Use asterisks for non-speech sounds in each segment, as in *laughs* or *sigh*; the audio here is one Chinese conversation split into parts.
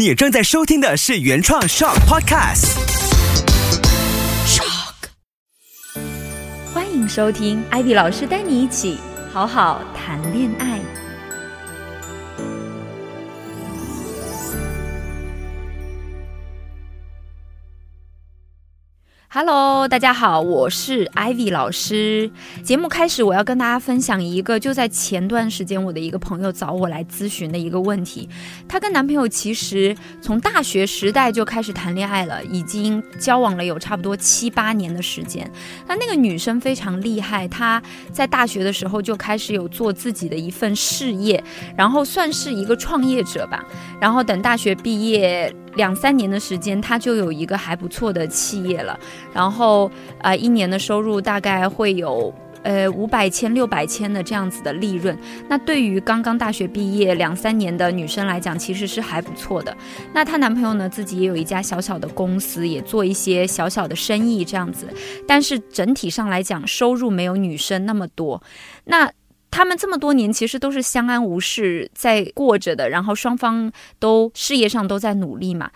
你正在收听的是原创 Shock Podcast。Shock，。欢迎收听艾迪老师带你一起好好谈恋爱。Hello，大家好，我是 Ivy 老师。节目开始，我要跟大家分享一个就在前段时间我的一个朋友找我来咨询的一个问题。她跟男朋友其实从大学时代就开始谈恋爱了，已经交往了有差不多七八年的时间。那那个女生非常厉害，她在大学的时候就开始有做自己的一份事业，然后算是一个创业者吧。然后等大学毕业。两三年的时间，他就有一个还不错的企业了，然后呃，一年的收入大概会有呃五百千、六百千的这样子的利润。那对于刚刚大学毕业两三年的女生来讲，其实是还不错的。那她男朋友呢，自己也有一家小小的公司，也做一些小小的生意这样子，但是整体上来讲，收入没有女生那么多。那他们这么多年其实都是相安无事在过着的，然后双方都事业上都在努力嘛。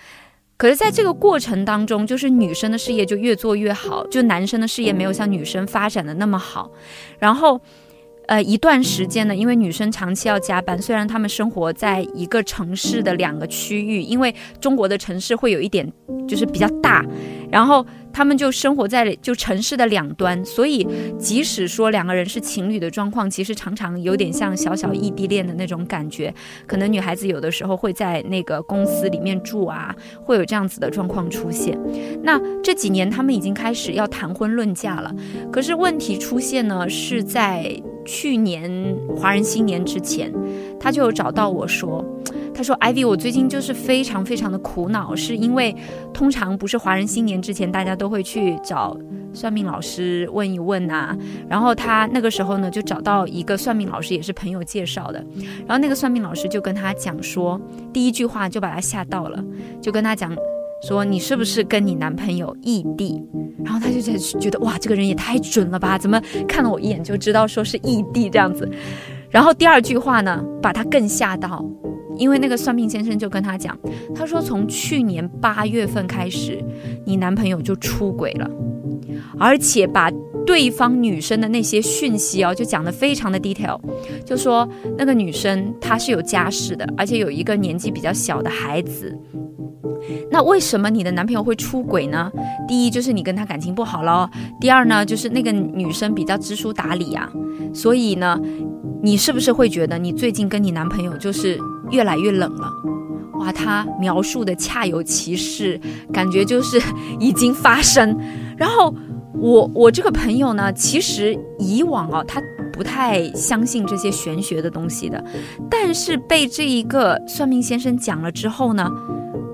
可是，在这个过程当中，就是女生的事业就越做越好，就男生的事业没有像女生发展的那么好。然后，呃，一段时间呢，因为女生长期要加班，虽然她们生活在一个城市的两个区域，因为中国的城市会有一点就是比较大，然后。她们就生活在就城市的两端，所以即使说两个人是情侣的状况，其实常常有点像小小异地恋的那种感觉。可能女孩子有的时候会在那个公司里面住啊，会有这样子的状况出现。那这几年他们已经开始要谈婚论嫁了，可是问题出现呢，是在去年华人新年之前，他就有找到我说。*tsk* 他说：“Ivy，我最近就是非常非常的苦恼，是因为通常不是华人新年之前，大家都会去找算命老师问一问呐。然后他那个时候呢，就找到一个算命老师，也是朋友介绍的。然后那个算命老师就跟他讲说，第一句话就把他吓到了，就跟他讲说，你是不是跟你男朋友异地？然后他就觉得哇，这个人也太准了吧，怎么看了我一眼就知道说是异地这样子？然后第二句话呢，把他更吓到。”因为那个算命先生就跟他讲，他说从去年八月份开始，你男朋友就出轨了，而且把对方女生的那些讯息哦，就讲的非常的 detail，就说那个女生她是有家室的，而且有一个年纪比较小的孩子。那为什么你的男朋友会出轨呢？第一就是你跟他感情不好咯，第二呢就是那个女生比较知书达理啊，所以呢，你是不是会觉得你最近跟你男朋友就是？越来越冷了，哇！他描述的恰有其事，感觉就是已经发生。然后我我这个朋友呢，其实以往哦，他不太相信这些玄学的东西的，但是被这一个算命先生讲了之后呢，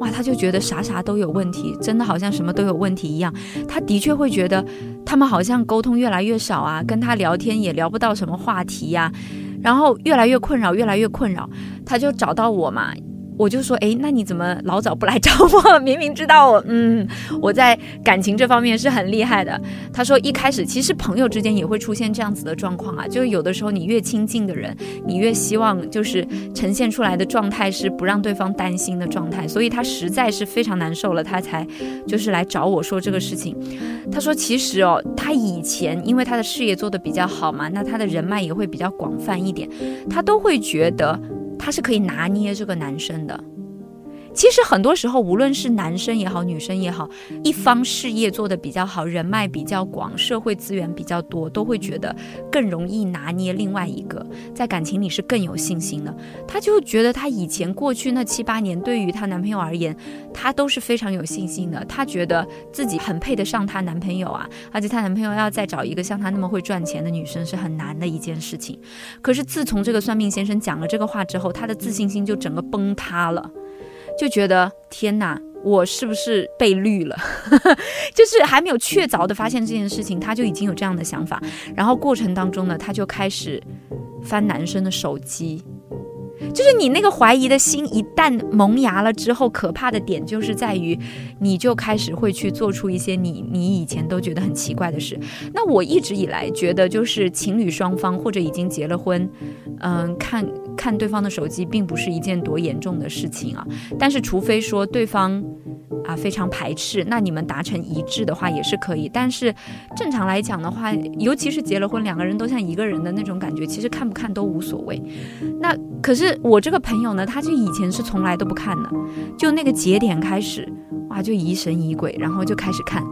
哇，他就觉得啥啥都有问题，真的好像什么都有问题一样。他的确会觉得他们好像沟通越来越少啊，跟他聊天也聊不到什么话题呀。然后越来越困扰，越来越困扰，他就找到我嘛。我就说，哎，那你怎么老早不来找我？*laughs* 明明知道我，嗯，我在感情这方面是很厉害的。他说，一开始其实朋友之间也会出现这样子的状况啊，就是有的时候你越亲近的人，你越希望就是呈现出来的状态是不让对方担心的状态。所以他实在是非常难受了，他才就是来找我说这个事情。他说，其实哦，他以前因为他的事业做得比较好嘛，那他的人脉也会比较广泛一点，他都会觉得。他是可以拿捏这个男生的。其实很多时候，无论是男生也好，女生也好，一方事业做得比较好，人脉比较广，社会资源比较多，都会觉得更容易拿捏另外一个，在感情里是更有信心的。她就觉得她以前过去那七八年，对于她男朋友而言，她都是非常有信心的。她觉得自己很配得上她男朋友啊，而且她男朋友要再找一个像她那么会赚钱的女生是很难的一件事情。可是自从这个算命先生讲了这个话之后，她的自信心就整个崩塌了。就觉得天哪，我是不是被绿了？*laughs* 就是还没有确凿的发现这件事情，他就已经有这样的想法。然后过程当中呢，他就开始翻男生的手机。就是你那个怀疑的心一旦萌芽了之后，可怕的点就是在于，你就开始会去做出一些你你以前都觉得很奇怪的事。那我一直以来觉得，就是情侣双方或者已经结了婚，嗯，看看对方的手机并不是一件多严重的事情啊。但是除非说对方啊非常排斥，那你们达成一致的话也是可以。但是正常来讲的话，尤其是结了婚，两个人都像一个人的那种感觉，其实看不看都无所谓。那可是我这个朋友呢，他就以前是从来都不看的，就那个节点开始，哇，就疑神疑鬼，然后就开始看。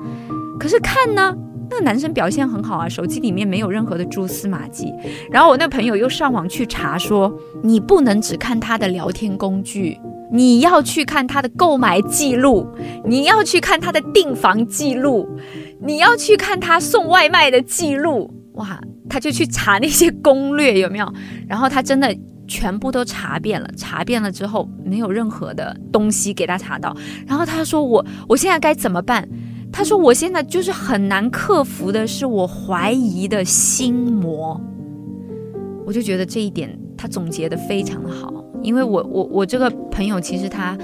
可是看呢？那男生表现很好啊，手机里面没有任何的蛛丝马迹。然后我那朋友又上网去查说，你不能只看他的聊天工具，你要去看他的购买记录，你要去看他的订房记录，你要去看他送外卖的记录。哇，他就去查那些攻略有没有？然后他真的全部都查遍了，查遍了之后没有任何的东西给他查到。然后他说我我现在该怎么办？他说：“我现在就是很难克服的是我怀疑的心魔。”我就觉得这一点他总结的非常的好，因为我我我这个朋友其实他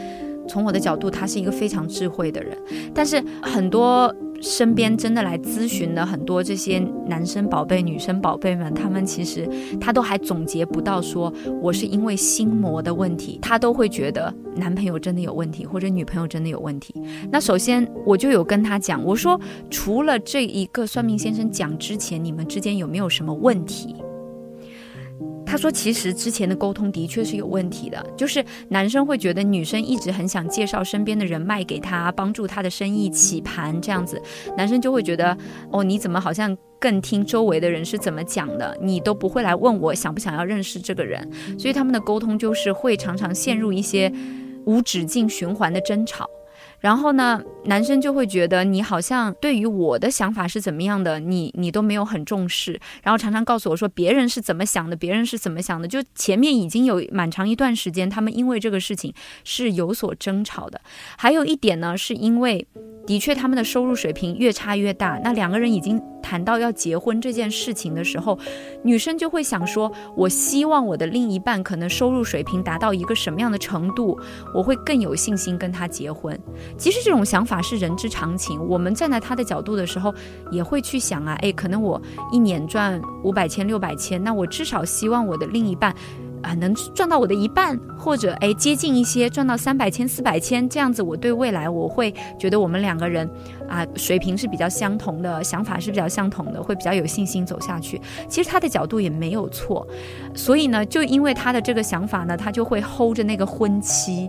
从我的角度，他是一个非常智慧的人，但是很多。身边真的来咨询的很多这些男生宝贝、女生宝贝们，他们其实他都还总结不到说我是因为心魔的问题，他都会觉得男朋友真的有问题，或者女朋友真的有问题。那首先我就有跟他讲，我说除了这一个算命先生讲之前，你们之间有没有什么问题？他说：“其实之前的沟通的确是有问题的，就是男生会觉得女生一直很想介绍身边的人脉给他，帮助他的生意起盘这样子，男生就会觉得哦，你怎么好像更听周围的人是怎么讲的，你都不会来问我想不想要认识这个人，所以他们的沟通就是会常常陷入一些无止境循环的争吵。”然后呢，男生就会觉得你好像对于我的想法是怎么样的，你你都没有很重视，然后常常告诉我说别人是怎么想的，别人是怎么想的，就前面已经有蛮长一段时间，他们因为这个事情是有所争吵的。还有一点呢，是因为的确他们的收入水平越差越大，那两个人已经谈到要结婚这件事情的时候，女生就会想说，我希望我的另一半可能收入水平达到一个什么样的程度，我会更有信心跟他结婚。其实这种想法是人之常情。我们站在他的角度的时候，也会去想啊，哎，可能我一年赚五百千、六百千，那我至少希望我的另一半。啊，能赚到我的一半，或者哎接近一些，赚到三百千、四百千这样子，我对未来我会觉得我们两个人啊水平是比较相同的，想法是比较相同的，会比较有信心走下去。其实他的角度也没有错，所以呢，就因为他的这个想法呢，他就会 hold 着那个婚期。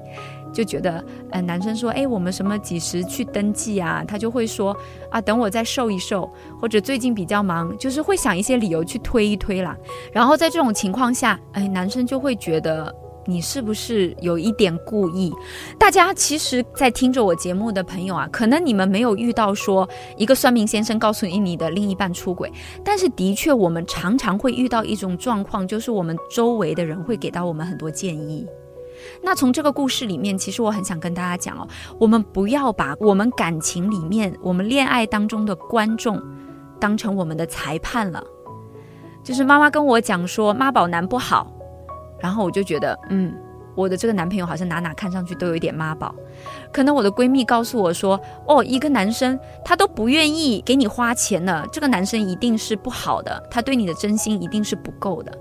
就觉得，呃，男生说，哎，我们什么几时去登记啊？他就会说，啊，等我再瘦一瘦，或者最近比较忙，就是会想一些理由去推一推啦。然后在这种情况下，哎，男生就会觉得你是不是有一点故意？大家其实，在听着我节目的朋友啊，可能你们没有遇到说一个算命先生告诉你你的另一半出轨，但是的确，我们常常会遇到一种状况，就是我们周围的人会给到我们很多建议。那从这个故事里面，其实我很想跟大家讲哦，我们不要把我们感情里面、我们恋爱当中的观众当成我们的裁判了。就是妈妈跟我讲说妈宝男不好，然后我就觉得，嗯，我的这个男朋友好像哪哪看上去都有一点妈宝。可能我的闺蜜告诉我说，哦，一个男生他都不愿意给你花钱了，这个男生一定是不好的，他对你的真心一定是不够的。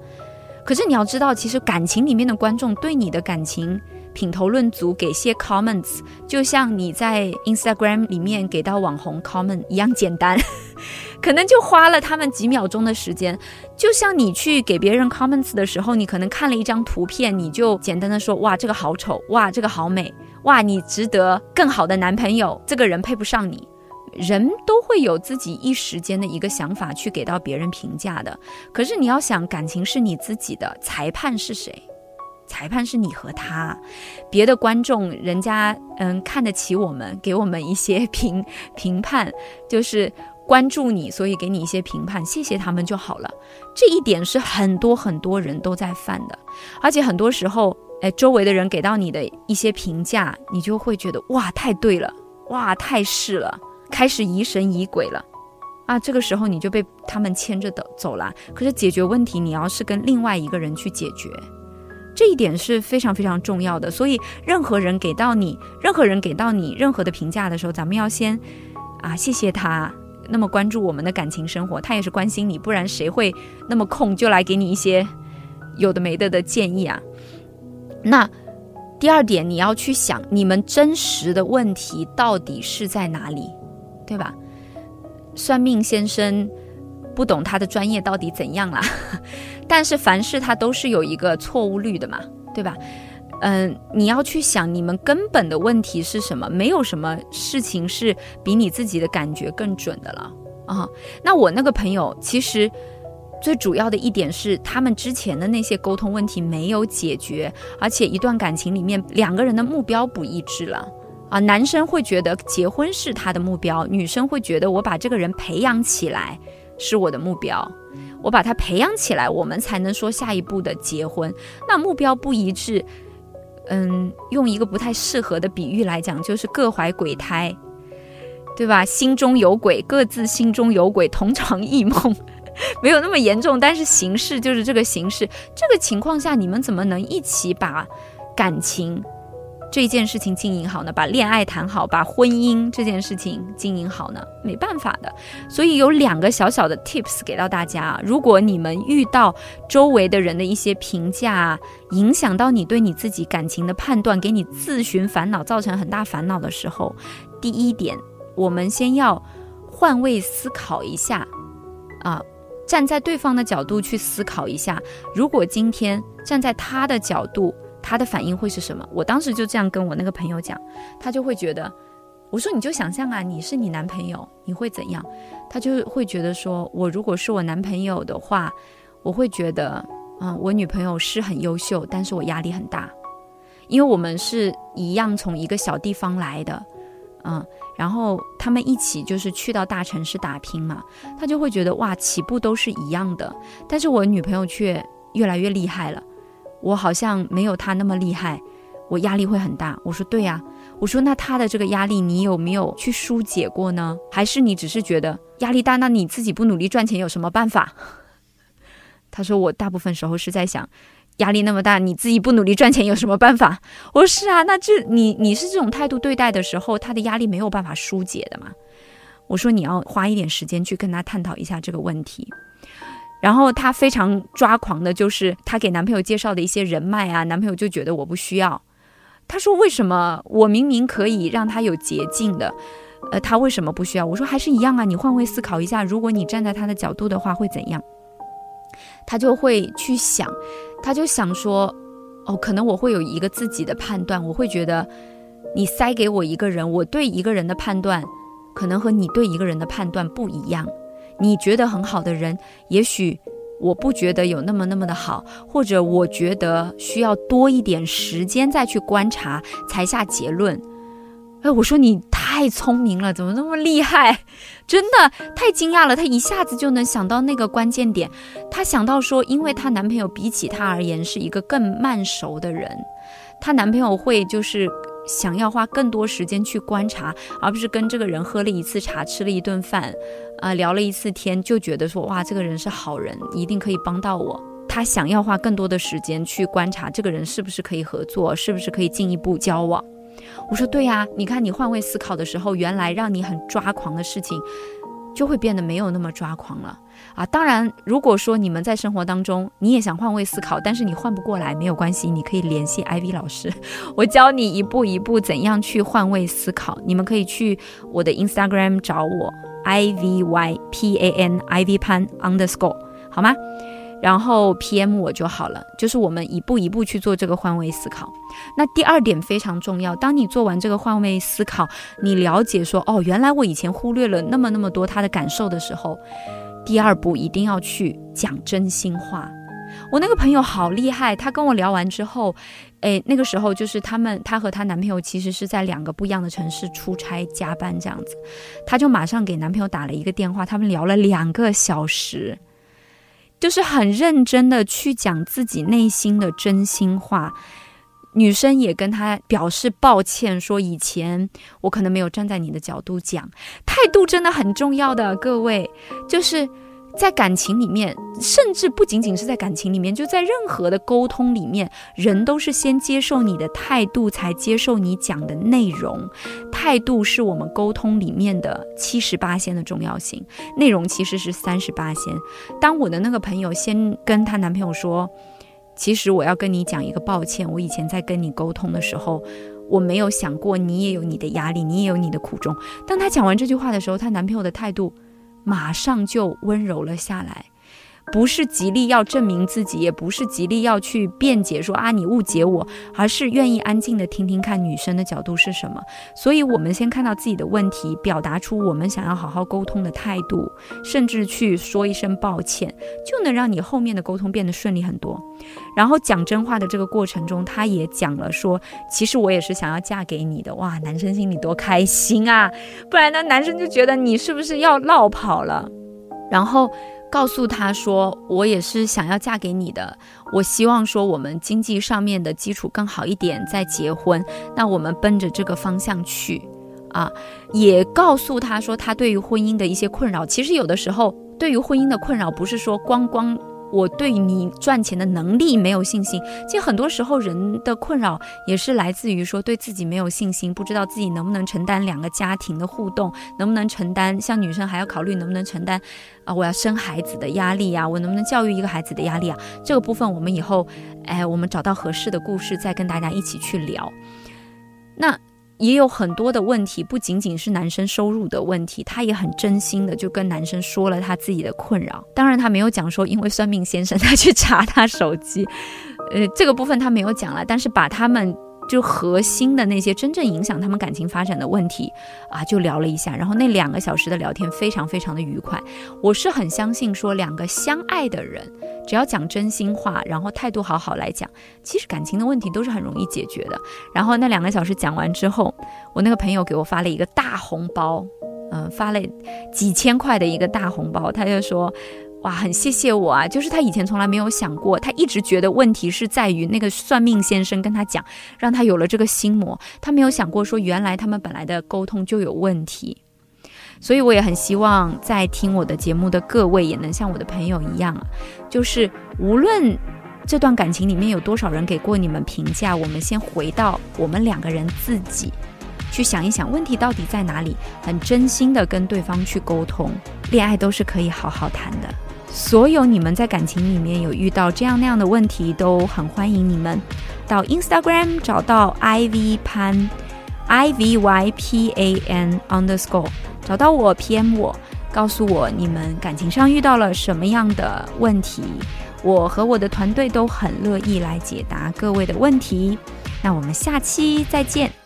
可是你要知道，其实感情里面的观众对你的感情品头论足，给些 comments，就像你在 Instagram 里面给到网红 comment 一样简单，*laughs* 可能就花了他们几秒钟的时间。就像你去给别人 comments 的时候，你可能看了一张图片，你就简单的说，哇，这个好丑，哇，这个好美，哇，你值得更好的男朋友，这个人配不上你。人都会有自己一时间的一个想法去给到别人评价的，可是你要想，感情是你自己的，裁判是谁？裁判是你和他，别的观众人家嗯看得起我们，给我们一些评 *laughs* 评判，就是关注你，所以给你一些评判，谢谢他们就好了。这一点是很多很多人都在犯的，而且很多时候，哎，周围的人给到你的一些评价，你就会觉得哇，太对了，哇，太是了。开始疑神疑鬼了，啊，这个时候你就被他们牵着走走了。可是解决问题，你要是跟另外一个人去解决，这一点是非常非常重要的。所以，任何人给到你，任何人给到你任何的评价的时候，咱们要先啊，谢谢他那么关注我们的感情生活，他也是关心你，不然谁会那么空就来给你一些有的没的的建议啊。那第二点，你要去想你们真实的问题到底是在哪里，对吧？算命先生不懂他的专业到底怎样啦，*laughs* 但是凡事他都是有一个错误率的嘛，对吧？嗯，你要去想你们根本的问题是什么？没有什么事情是比你自己的感觉更准的了啊。那我那个朋友其实。最主要的一点是，他们之前的那些沟通问题没有解决，而且一段感情里面两个人的目标不一致了啊。男生会觉得结婚是他的目标，女生会觉得我把这个人培养起来是我的目标，我把他培养起来，我们才能说下一步的结婚。那目标不一致，嗯，用一个不太适合的比喻来讲，就是各怀鬼胎，对吧？心中有鬼，各自心中有鬼，同床异梦。*laughs* 没有那么严重，但是形式就是这个形式。这个情况下，你们怎么能一起把感情这件事情经营好呢？把恋爱谈好，把婚姻这件事情经营好呢？没办法的。所以有两个小小的 tips 给到大家：如果你们遇到周围的人的一些评价，影响到你对你自己感情的判断，给你自寻烦恼，造成很大烦恼的时候，第一点，我们先要换位思考一下啊。站在对方的角度去思考一下，如果今天站在他的角度，他的反应会是什么？我当时就这样跟我那个朋友讲，他就会觉得，我说你就想象啊，你是你男朋友，你会怎样？他就会觉得说，我如果是我男朋友的话，我会觉得，嗯，我女朋友是很优秀，但是我压力很大，因为我们是一样从一个小地方来的。嗯，然后他们一起就是去到大城市打拼嘛，他就会觉得哇，起步都是一样的，但是我女朋友却越来越厉害了，我好像没有他那么厉害，我压力会很大。我说对呀，我说那他的这个压力你有没有去疏解过呢？还是你只是觉得压力大，那你自己不努力赚钱有什么办法？*laughs* 他说我大部分时候是在想。压力那么大，你自己不努力赚钱有什么办法？我说是啊，那这你你是这种态度对待的时候，他的压力没有办法疏解的嘛？我说你要花一点时间去跟他探讨一下这个问题。然后他非常抓狂的就是他给男朋友介绍的一些人脉啊，男朋友就觉得我不需要。他说为什么我明明可以让他有捷径的，呃，他为什么不需要？我说还是一样啊，你换位思考一下，如果你站在他的角度的话会怎样？他就会去想。他就想说，哦，可能我会有一个自己的判断，我会觉得，你塞给我一个人，我对一个人的判断，可能和你对一个人的判断不一样。你觉得很好的人，也许我不觉得有那么那么的好，或者我觉得需要多一点时间再去观察才下结论。哎，我说你太聪明了，怎么那么厉害？真的太惊讶了，她一下子就能想到那个关键点。她想到说，因为她男朋友比起她而言是一个更慢熟的人，她男朋友会就是想要花更多时间去观察，而不是跟这个人喝了一次茶，吃了一顿饭，啊，聊了一次天，就觉得说哇，这个人是好人，一定可以帮到我。他想要花更多的时间去观察这个人是不是可以合作，是不是可以进一步交往。我说对呀，你看你换位思考的时候，原来让你很抓狂的事情，就会变得没有那么抓狂了啊！当然，如果说你们在生活当中你也想换位思考，但是你换不过来，没有关系，你可以联系 Ivy 老师，我教你一步一步怎样去换位思考。你们可以去我的 Instagram 找我 Ivy P A N Ivy Pan Underscore 好吗？然后 PM 我就好了，就是我们一步一步去做这个换位思考。那第二点非常重要，当你做完这个换位思考，你了解说哦，原来我以前忽略了那么那么多他的感受的时候，第二步一定要去讲真心话。我那个朋友好厉害，她跟我聊完之后，诶，那个时候就是他们，她和她男朋友其实是在两个不一样的城市出差加班这样子，她就马上给男朋友打了一个电话，他们聊了两个小时。就是很认真的去讲自己内心的真心话，女生也跟他表示抱歉，说以前我可能没有站在你的角度讲，态度真的很重要的，各位就是。在感情里面，甚至不仅仅是在感情里面，就在任何的沟通里面，人都是先接受你的态度，才接受你讲的内容。态度是我们沟通里面的七十八仙的重要性，内容其实是三十八仙。当我的那个朋友先跟她男朋友说：“其实我要跟你讲一个抱歉，我以前在跟你沟通的时候，我没有想过你也有你的压力，你也有你的苦衷。当她讲完这句话的时候，她男朋友的态度马上就温柔了下来。不是极力要证明自己，也不是极力要去辩解说啊你误解我，而是愿意安静的听听看女生的角度是什么。所以，我们先看到自己的问题，表达出我们想要好好沟通的态度，甚至去说一声抱歉，就能让你后面的沟通变得顺利很多。然后讲真话的这个过程中，他也讲了说，其实我也是想要嫁给你的。哇，男生心里多开心啊！不然呢，男生就觉得你是不是要落跑了？然后。告诉他说，我也是想要嫁给你的。我希望说，我们经济上面的基础更好一点再结婚。那我们奔着这个方向去啊。也告诉他说，他对于婚姻的一些困扰，其实有的时候对于婚姻的困扰，不是说光光。我对你赚钱的能力没有信心，其实很多时候人的困扰也是来自于说对自己没有信心，不知道自己能不能承担两个家庭的互动，能不能承担像女生还要考虑能不能承担啊，我要生孩子的压力呀，我能不能教育一个孩子的压力啊？这个部分我们以后，哎，我们找到合适的故事再跟大家一起去聊。那。也有很多的问题，不仅仅是男生收入的问题，他也很真心的就跟男生说了他自己的困扰。当然，他没有讲说因为算命先生他去查他手机，呃，这个部分他没有讲了，但是把他们。就核心的那些真正影响他们感情发展的问题啊，就聊了一下，然后那两个小时的聊天非常非常的愉快。我是很相信说，两个相爱的人，只要讲真心话，然后态度好好来讲，其实感情的问题都是很容易解决的。然后那两个小时讲完之后，我那个朋友给我发了一个大红包，嗯，发了几千块的一个大红包，他就说。哇，很谢谢我啊！就是他以前从来没有想过，他一直觉得问题是在于那个算命先生跟他讲，让他有了这个心魔。他没有想过说，原来他们本来的沟通就有问题。所以我也很希望在听我的节目的各位也能像我的朋友一样啊，就是无论这段感情里面有多少人给过你们评价，我们先回到我们两个人自己，去想一想问题到底在哪里，很真心的跟对方去沟通，恋爱都是可以好好谈的。所有你们在感情里面有遇到这样那样的问题，都很欢迎你们到 Instagram 找到 Ivy 潘 I V Y P A N underscore 找到我 PM 我，告诉我你们感情上遇到了什么样的问题，我和我的团队都很乐意来解答各位的问题。那我们下期再见。